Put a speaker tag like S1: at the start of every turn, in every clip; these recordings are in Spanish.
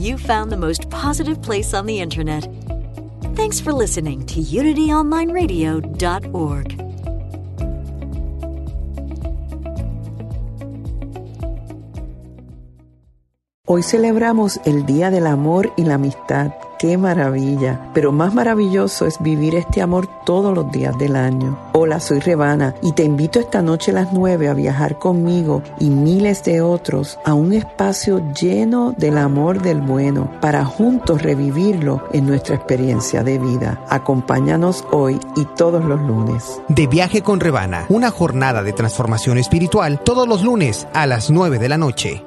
S1: You found the most positive place on the internet. Thanks for listening to UnityOnlineRadio.org.
S2: Hoy celebramos el Día del Amor y la Amistad. ¡Qué maravilla! Pero más maravilloso es vivir este amor todos los días del año. Hola, soy Rebana y te invito esta noche a las 9 a viajar conmigo y miles de otros a un espacio lleno del amor del bueno para juntos revivirlo en nuestra experiencia de vida. Acompáñanos hoy y todos los lunes.
S3: De viaje con Rebana, una jornada de transformación espiritual todos los lunes a las 9 de la noche.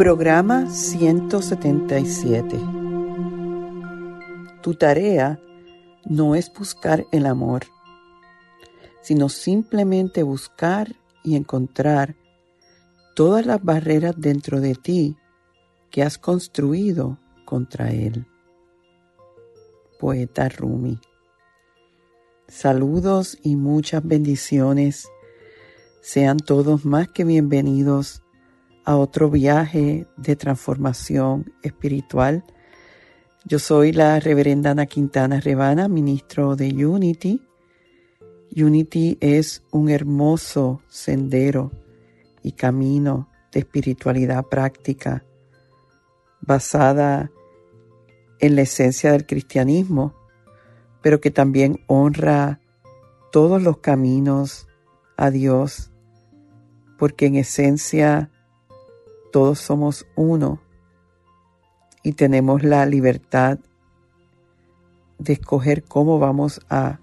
S2: Programa 177. Tu tarea no es buscar el amor, sino simplemente buscar y encontrar todas las barreras dentro de ti que has construido contra él. Poeta Rumi. Saludos y muchas bendiciones. Sean todos más que bienvenidos a otro viaje de transformación espiritual. Yo soy la reverenda Ana Quintana Rebana, ministro de Unity. Unity es un hermoso sendero y camino de espiritualidad práctica basada en la esencia del cristianismo, pero que también honra todos los caminos a Dios, porque en esencia todos somos uno y tenemos la libertad de escoger cómo vamos a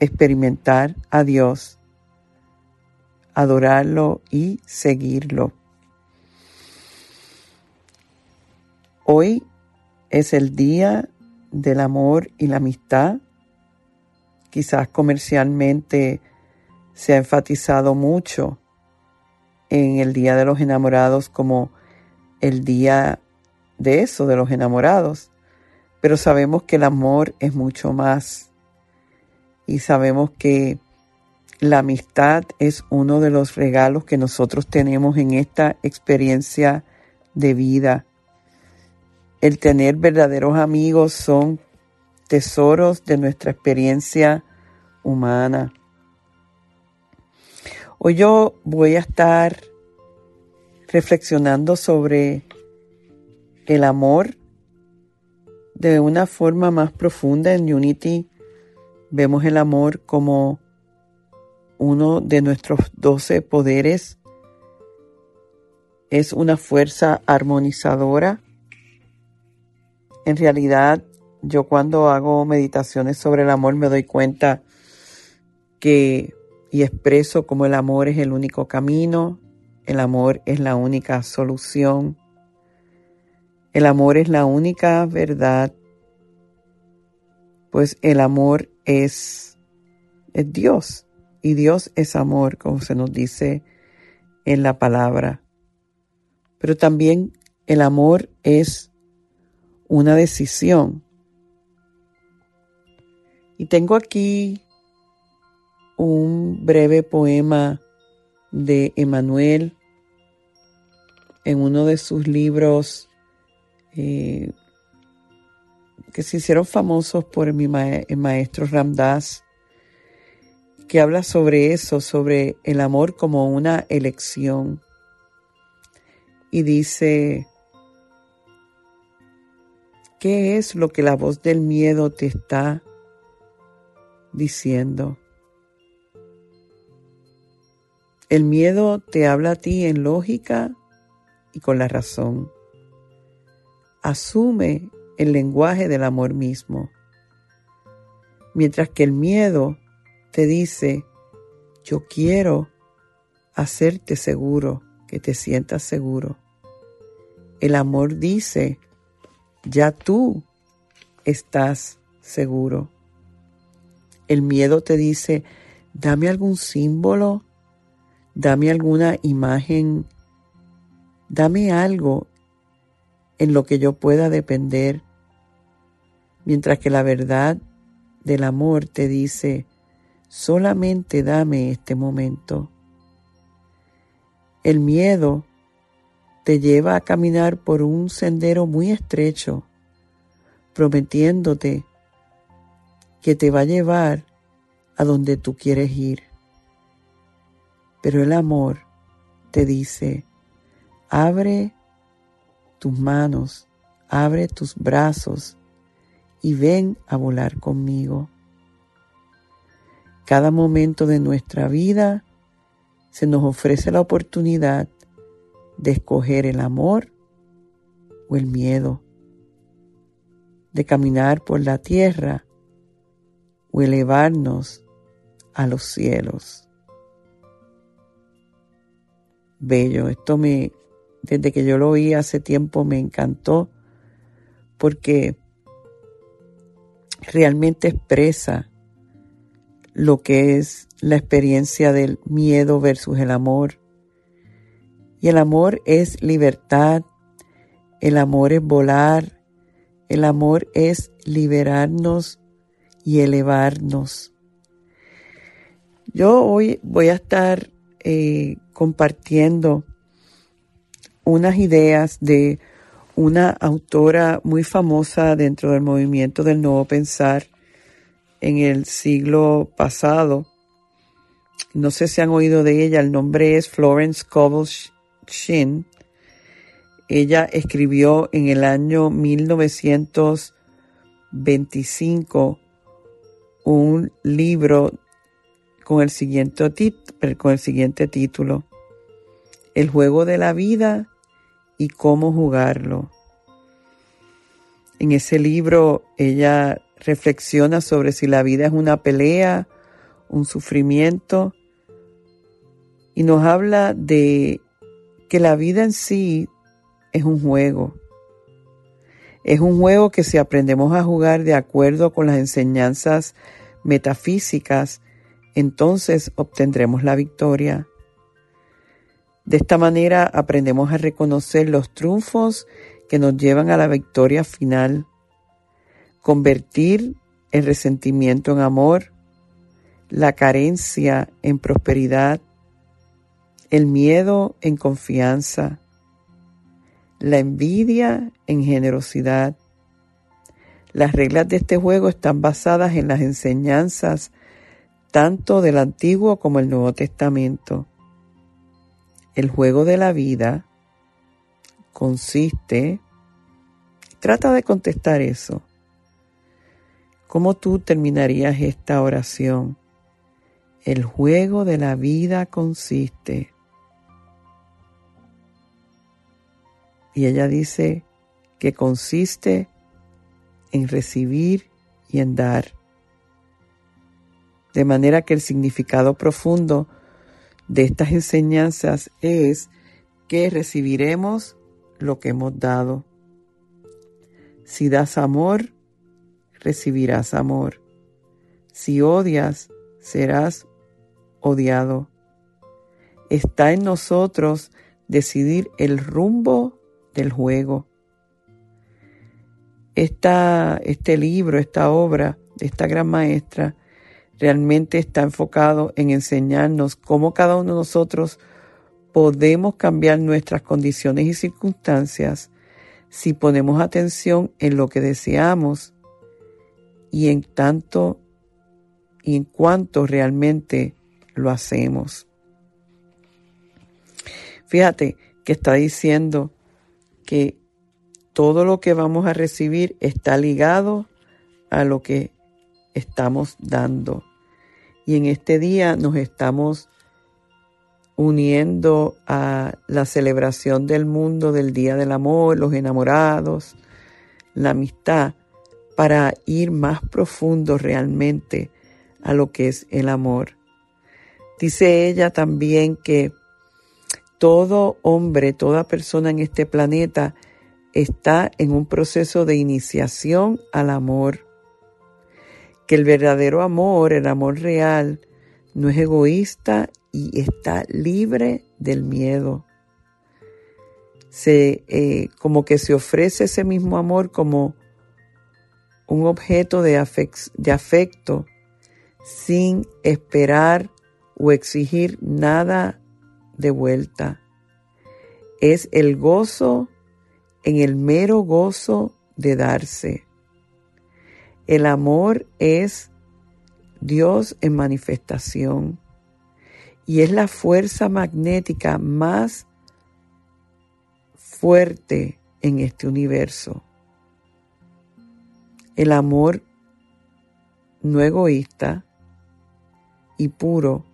S2: experimentar a Dios, adorarlo y seguirlo. Hoy es el día del amor y la amistad. Quizás comercialmente se ha enfatizado mucho en el Día de los Enamorados como el día de eso, de los enamorados. Pero sabemos que el amor es mucho más. Y sabemos que la amistad es uno de los regalos que nosotros tenemos en esta experiencia de vida. El tener verdaderos amigos son tesoros de nuestra experiencia humana. Hoy yo voy a estar reflexionando sobre el amor de una forma más profunda en Unity. Vemos el amor como uno de nuestros doce poderes. Es una fuerza armonizadora. En realidad, yo cuando hago meditaciones sobre el amor me doy cuenta que y expreso como el amor es el único camino, el amor es la única solución, el amor es la única verdad, pues el amor es, es Dios y Dios es amor, como se nos dice en la palabra. Pero también el amor es una decisión. Y tengo aquí un breve poema de Emanuel en uno de sus libros eh, que se hicieron famosos por mi el maestro Ramdas, que habla sobre eso, sobre el amor como una elección. Y dice, ¿qué es lo que la voz del miedo te está diciendo? El miedo te habla a ti en lógica y con la razón. Asume el lenguaje del amor mismo. Mientras que el miedo te dice, yo quiero hacerte seguro, que te sientas seguro. El amor dice, ya tú estás seguro. El miedo te dice, dame algún símbolo, dame alguna imagen, dame algo en lo que yo pueda depender, mientras que la verdad del amor te dice, solamente dame este momento. El miedo te lleva a caminar por un sendero muy estrecho, prometiéndote que te va a llevar a donde tú quieres ir. Pero el amor te dice, abre tus manos, abre tus brazos y ven a volar conmigo. Cada momento de nuestra vida se nos ofrece la oportunidad de escoger el amor o el miedo, de caminar por la tierra o elevarnos a los cielos. Bello, esto me, desde que yo lo oí hace tiempo me encantó porque realmente expresa lo que es la experiencia del miedo versus el amor. Y el amor es libertad, el amor es volar, el amor es liberarnos y elevarnos. Yo hoy voy a estar eh, compartiendo unas ideas de una autora muy famosa dentro del movimiento del nuevo pensar en el siglo pasado. No sé si han oído de ella, el nombre es Florence Scovel Shin. Ella escribió en el año 1925 un libro con el siguiente, con el siguiente título, El juego de la vida y cómo jugarlo. En ese libro ella reflexiona sobre si la vida es una pelea, un sufrimiento, y nos habla de que la vida en sí es un juego. Es un juego que si aprendemos a jugar de acuerdo con las enseñanzas metafísicas, entonces obtendremos la victoria. De esta manera aprendemos a reconocer los triunfos que nos llevan a la victoria final, convertir el resentimiento en amor, la carencia en prosperidad, el miedo en confianza, la envidia en generosidad. Las reglas de este juego están basadas en las enseñanzas tanto del Antiguo como el Nuevo Testamento. El juego de la vida consiste, trata de contestar eso. ¿Cómo tú terminarías esta oración? El juego de la vida consiste. Y ella dice que consiste en recibir y en dar. De manera que el significado profundo de estas enseñanzas es que recibiremos lo que hemos dado. Si das amor, recibirás amor. Si odias, serás odiado. Está en nosotros decidir el rumbo del juego. Esta, este libro, esta obra de esta gran maestra, realmente está enfocado en enseñarnos cómo cada uno de nosotros podemos cambiar nuestras condiciones y circunstancias si ponemos atención en lo que deseamos y en tanto y en cuanto realmente lo hacemos. Fíjate que está diciendo que todo lo que vamos a recibir está ligado a lo que estamos dando. Y en este día nos estamos uniendo a la celebración del mundo del Día del Amor, los enamorados, la amistad, para ir más profundo realmente a lo que es el amor. Dice ella también que todo hombre, toda persona en este planeta está en un proceso de iniciación al amor. Que el verdadero amor, el amor real, no es egoísta y está libre del miedo. Se, eh, como que se ofrece ese mismo amor como un objeto de, de afecto sin esperar o exigir nada de vuelta. Es el gozo en el mero gozo de darse. El amor es Dios en manifestación y es la fuerza magnética más fuerte en este universo. El amor no egoísta y puro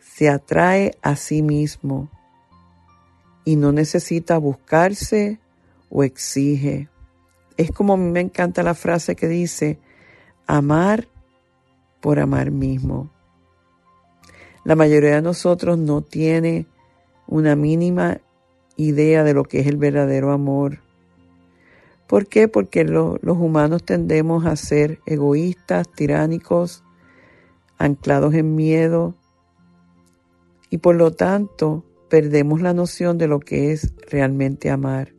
S2: se atrae a sí mismo y no necesita buscarse o exige. Es como a mí me encanta la frase que dice, amar por amar mismo. La mayoría de nosotros no tiene una mínima idea de lo que es el verdadero amor. ¿Por qué? Porque los humanos tendemos a ser egoístas, tiránicos, anclados en miedo, y por lo tanto perdemos la noción de lo que es realmente amar.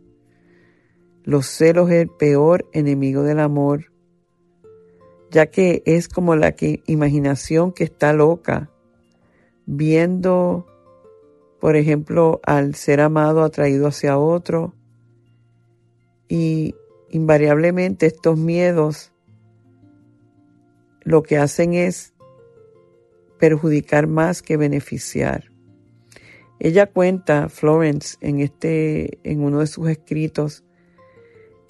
S2: Los celos es el peor enemigo del amor, ya que es como la imaginación que está loca, viendo, por ejemplo, al ser amado atraído hacia otro, y invariablemente estos miedos lo que hacen es perjudicar más que beneficiar. Ella cuenta, Florence, en, este, en uno de sus escritos, que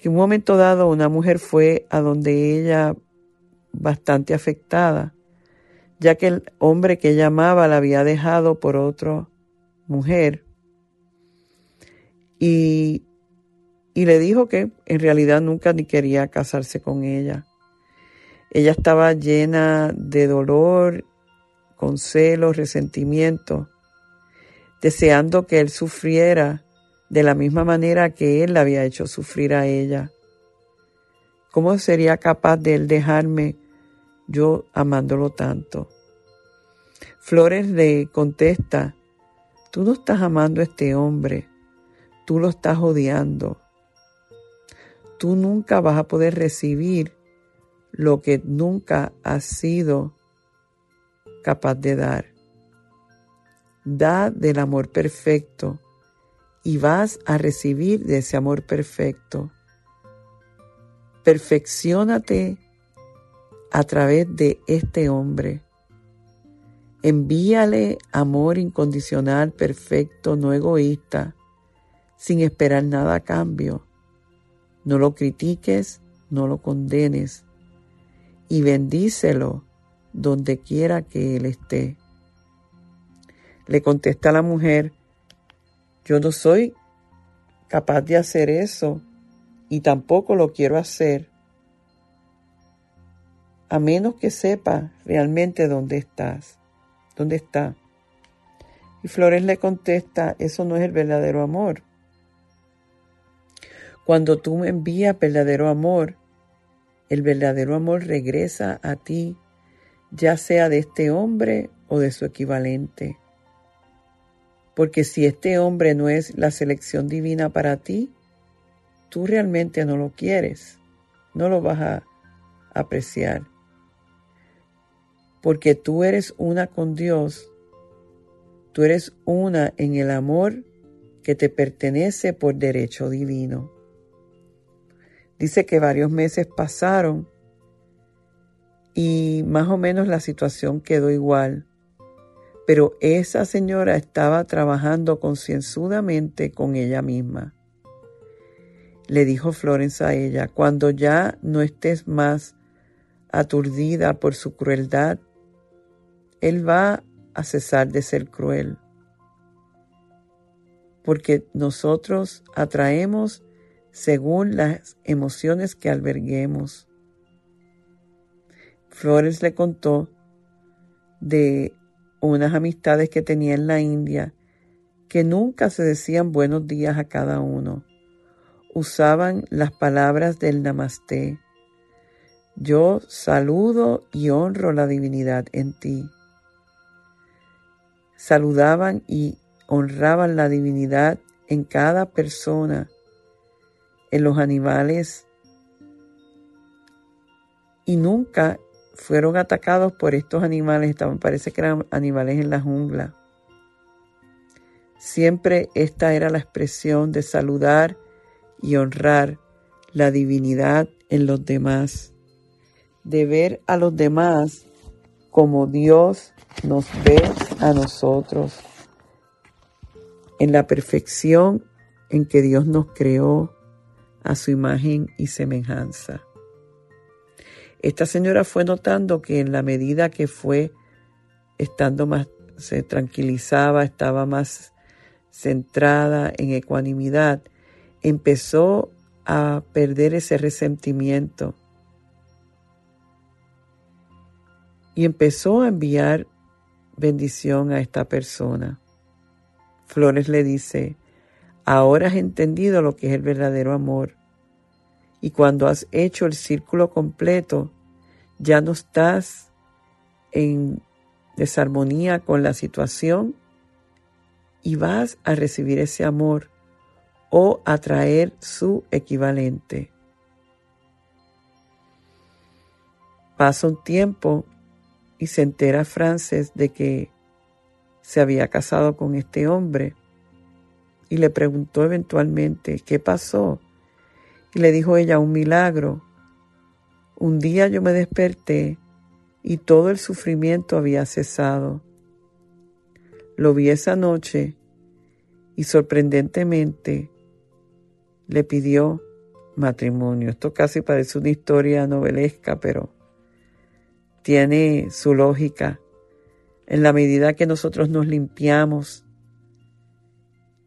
S2: en un momento dado una mujer fue a donde ella bastante afectada, ya que el hombre que ella amaba la había dejado por otra mujer. Y, y le dijo que en realidad nunca ni quería casarse con ella. Ella estaba llena de dolor con celos, resentimiento, deseando que él sufriera de la misma manera que él la había hecho sufrir a ella. ¿Cómo sería capaz de él dejarme yo amándolo tanto? Flores le contesta, tú no estás amando a este hombre, tú lo estás odiando. Tú nunca vas a poder recibir lo que nunca has sido capaz de dar. Da del amor perfecto y vas a recibir de ese amor perfecto. Perfeccionate a través de este hombre. Envíale amor incondicional, perfecto, no egoísta, sin esperar nada a cambio. No lo critiques, no lo condenes y bendícelo donde quiera que él esté. Le contesta la mujer, yo no soy capaz de hacer eso y tampoco lo quiero hacer, a menos que sepa realmente dónde estás, dónde está. Y Flores le contesta, eso no es el verdadero amor. Cuando tú me envías verdadero amor, el verdadero amor regresa a ti ya sea de este hombre o de su equivalente. Porque si este hombre no es la selección divina para ti, tú realmente no lo quieres, no lo vas a apreciar. Porque tú eres una con Dios, tú eres una en el amor que te pertenece por derecho divino. Dice que varios meses pasaron y más o menos la situación quedó igual. Pero esa señora estaba trabajando concienzudamente con ella misma. Le dijo Florence a ella, cuando ya no estés más aturdida por su crueldad, él va a cesar de ser cruel. Porque nosotros atraemos según las emociones que alberguemos. Flores le contó de unas amistades que tenía en la India que nunca se decían buenos días a cada uno. Usaban las palabras del namaste. Yo saludo y honro la divinidad en ti. Saludaban y honraban la divinidad en cada persona, en los animales, y nunca fueron atacados por estos animales, parece que eran animales en la jungla. Siempre esta era la expresión de saludar y honrar la divinidad en los demás, de ver a los demás como Dios nos ve a nosotros, en la perfección en que Dios nos creó a su imagen y semejanza. Esta señora fue notando que en la medida que fue estando más, se tranquilizaba, estaba más centrada en ecuanimidad, empezó a perder ese resentimiento y empezó a enviar bendición a esta persona. Flores le dice, ahora has entendido lo que es el verdadero amor y cuando has hecho el círculo completo, ya no estás en desarmonía con la situación y vas a recibir ese amor o atraer su equivalente. Pasa un tiempo y se entera Frances de que se había casado con este hombre y le preguntó eventualmente qué pasó. Y le dijo ella un milagro. Un día yo me desperté y todo el sufrimiento había cesado. Lo vi esa noche y sorprendentemente le pidió matrimonio. Esto casi parece una historia novelesca, pero tiene su lógica. En la medida que nosotros nos limpiamos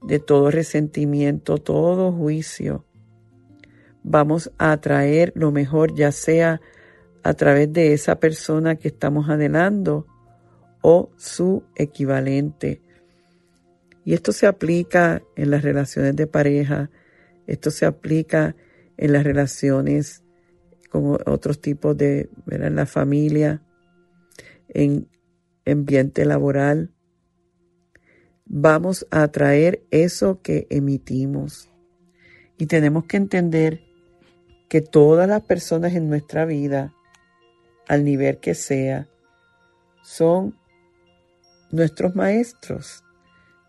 S2: de todo resentimiento, todo juicio, vamos a atraer lo mejor, ya sea a través de esa persona que estamos adelando o su equivalente. Y esto se aplica en las relaciones de pareja, esto se aplica en las relaciones con otros tipos de, en la familia, en ambiente laboral. Vamos a atraer eso que emitimos. Y tenemos que entender que todas las personas en nuestra vida, al nivel que sea, son nuestros maestros.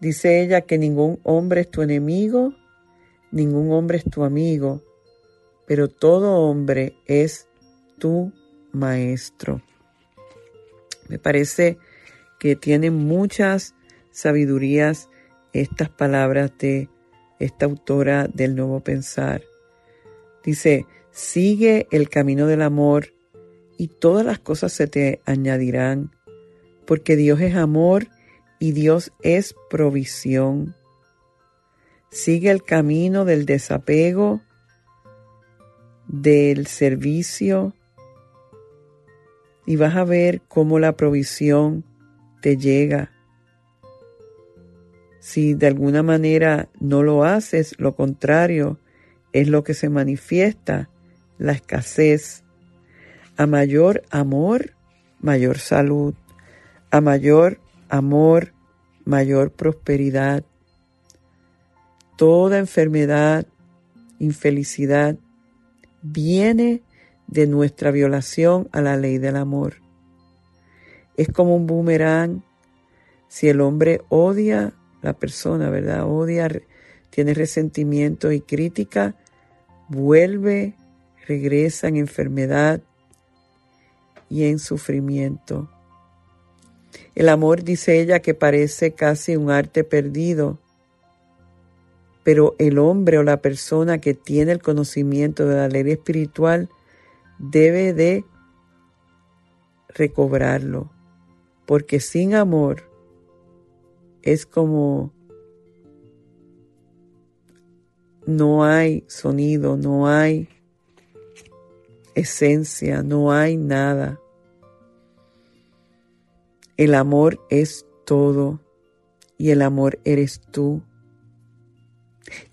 S2: Dice ella que ningún hombre es tu enemigo, ningún hombre es tu amigo, pero todo hombre es tu maestro. Me parece que tienen muchas sabidurías estas palabras de esta autora del Nuevo Pensar. Dice, sigue el camino del amor y todas las cosas se te añadirán, porque Dios es amor y Dios es provisión. Sigue el camino del desapego, del servicio, y vas a ver cómo la provisión te llega. Si de alguna manera no lo haces, lo contrario, es lo que se manifiesta, la escasez. A mayor amor, mayor salud. A mayor amor, mayor prosperidad. Toda enfermedad, infelicidad, viene de nuestra violación a la ley del amor. Es como un boomerang. Si el hombre odia, la persona, ¿verdad? Odia, tiene resentimiento y crítica, vuelve, regresa en enfermedad y en sufrimiento. El amor, dice ella, que parece casi un arte perdido, pero el hombre o la persona que tiene el conocimiento de la ley espiritual debe de recobrarlo, porque sin amor es como no hay sonido, no hay esencia, no hay nada. El amor es todo y el amor eres tú.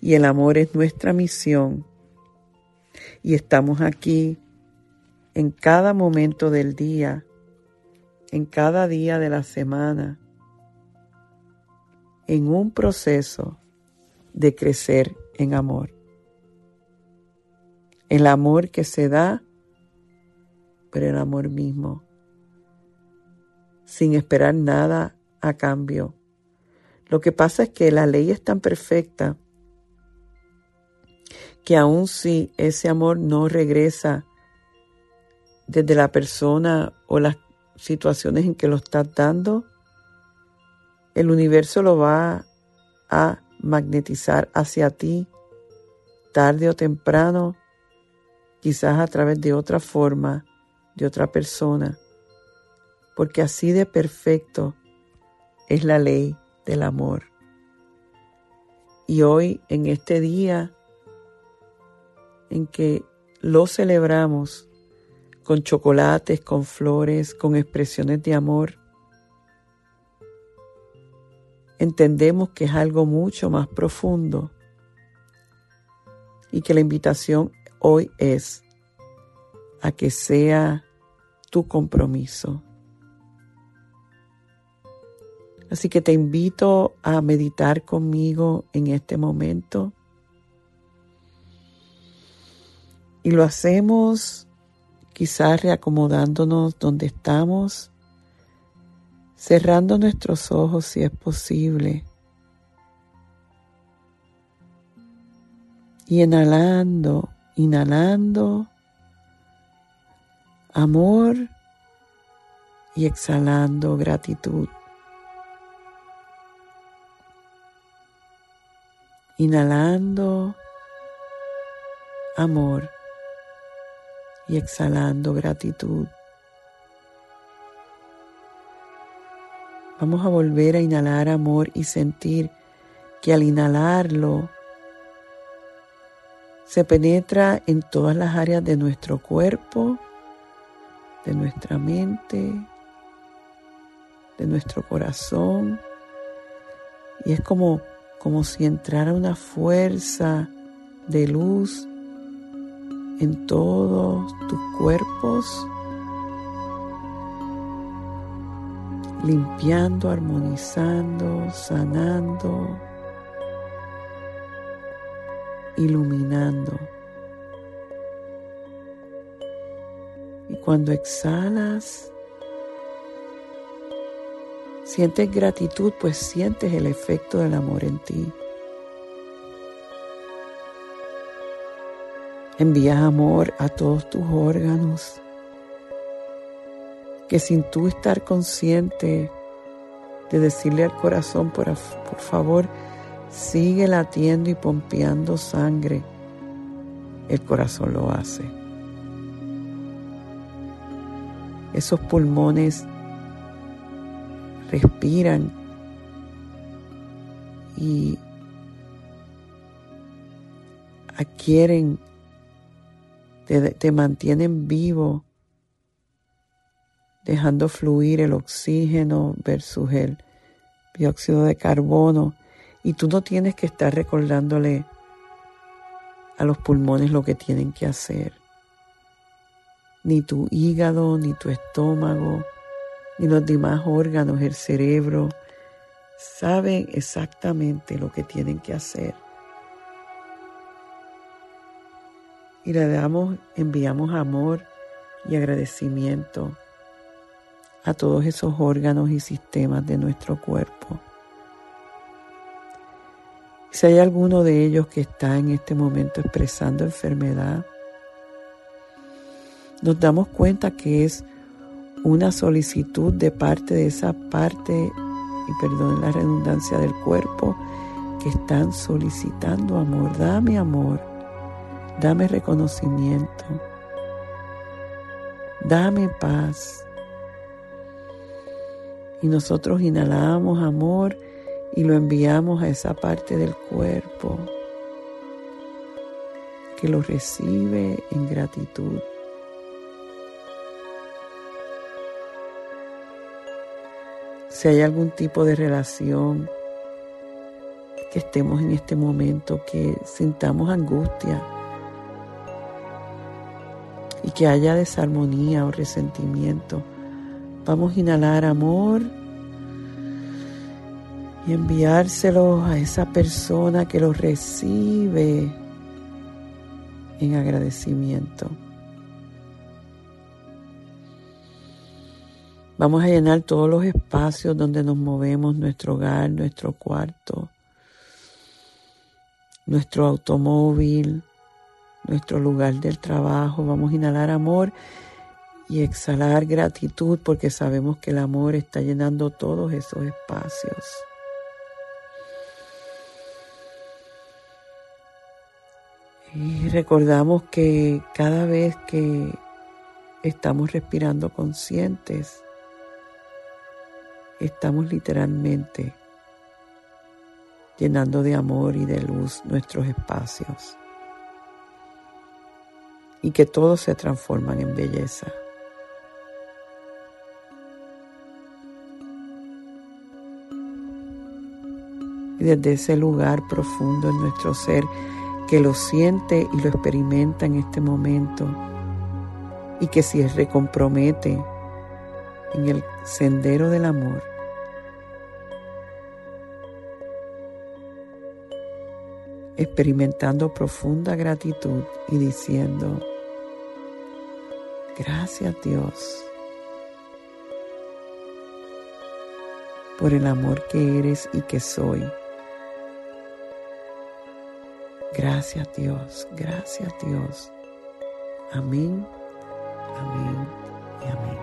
S2: Y el amor es nuestra misión. Y estamos aquí en cada momento del día, en cada día de la semana, en un proceso de crecer en amor. El amor que se da, pero el amor mismo, sin esperar nada a cambio. Lo que pasa es que la ley es tan perfecta que aun si ese amor no regresa desde la persona o las situaciones en que lo estás dando, el universo lo va a magnetizar hacia ti tarde o temprano, quizás a través de otra forma, de otra persona, porque así de perfecto es la ley del amor. Y hoy, en este día en que lo celebramos con chocolates, con flores, con expresiones de amor, entendemos que es algo mucho más profundo y que la invitación hoy es a que sea tu compromiso. Así que te invito a meditar conmigo en este momento. Y lo hacemos quizás reacomodándonos donde estamos cerrando nuestros ojos si es posible. Y inhalando, inhalando amor y exhalando gratitud. Inhalando amor y exhalando gratitud. Vamos a volver a inhalar amor y sentir que al inhalarlo se penetra en todas las áreas de nuestro cuerpo, de nuestra mente, de nuestro corazón. Y es como, como si entrara una fuerza de luz en todos tus cuerpos limpiando, armonizando, sanando, iluminando. Y cuando exhalas, sientes gratitud, pues sientes el efecto del amor en ti. Envías amor a todos tus órganos que sin tú estar consciente de decirle al corazón, por, por favor, sigue latiendo y pompeando sangre, el corazón lo hace. Esos pulmones respiran y adquieren, te, te mantienen vivo dejando fluir el oxígeno versus el dióxido de carbono. Y tú no tienes que estar recordándole a los pulmones lo que tienen que hacer. Ni tu hígado, ni tu estómago, ni los demás órganos, el cerebro, saben exactamente lo que tienen que hacer. Y le damos, enviamos amor y agradecimiento a todos esos órganos y sistemas de nuestro cuerpo. Si hay alguno de ellos que está en este momento expresando enfermedad, nos damos cuenta que es una solicitud de parte de esa parte, y perdón la redundancia del cuerpo, que están solicitando amor. Dame amor, dame reconocimiento, dame paz, y nosotros inhalamos amor y lo enviamos a esa parte del cuerpo que lo recibe en gratitud. Si hay algún tipo de relación que estemos en este momento, que sintamos angustia y que haya desarmonía o resentimiento. Vamos a inhalar amor y enviárselo a esa persona que lo recibe en agradecimiento. Vamos a llenar todos los espacios donde nos movemos, nuestro hogar, nuestro cuarto, nuestro automóvil, nuestro lugar del trabajo. Vamos a inhalar amor y exhalar gratitud porque sabemos que el amor está llenando todos esos espacios. Y recordamos que cada vez que estamos respirando conscientes, estamos literalmente llenando de amor y de luz nuestros espacios. Y que todos se transforman en belleza. Y desde ese lugar profundo en nuestro ser, que lo siente y lo experimenta en este momento y que se recompromete en el sendero del amor. experimentando profunda gratitud y diciendo, gracias Dios por el amor que eres y que soy. Gracias Dios, gracias Dios. Amén, amén y amén.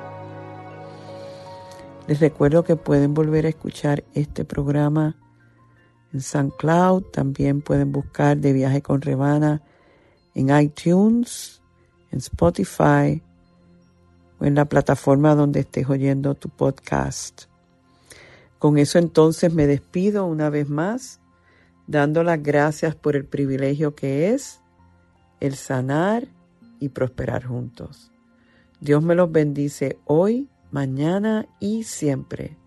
S2: Les recuerdo que pueden volver a escuchar este programa en SoundCloud, también pueden buscar de viaje con Rebana en iTunes, en Spotify o en la plataforma donde estés oyendo tu podcast. Con eso entonces me despido una vez más dando las gracias por el privilegio que es el sanar y prosperar juntos. Dios me los bendice hoy, mañana y siempre.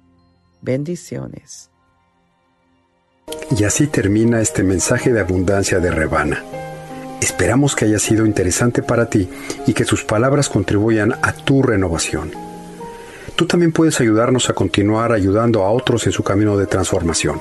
S2: Bendiciones.
S4: Y así termina este mensaje de abundancia de Rebana. Esperamos que haya sido interesante para ti y que sus palabras contribuyan a tu renovación. Tú también puedes ayudarnos a continuar ayudando a otros en su camino de transformación.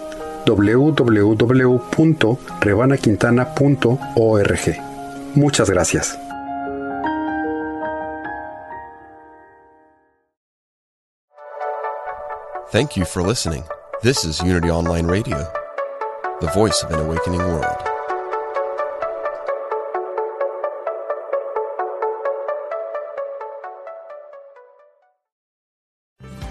S4: www.rebanaquintana.org. Muchas gracias.
S5: Thank you for listening. This is Unity Online Radio, the voice of an awakening world.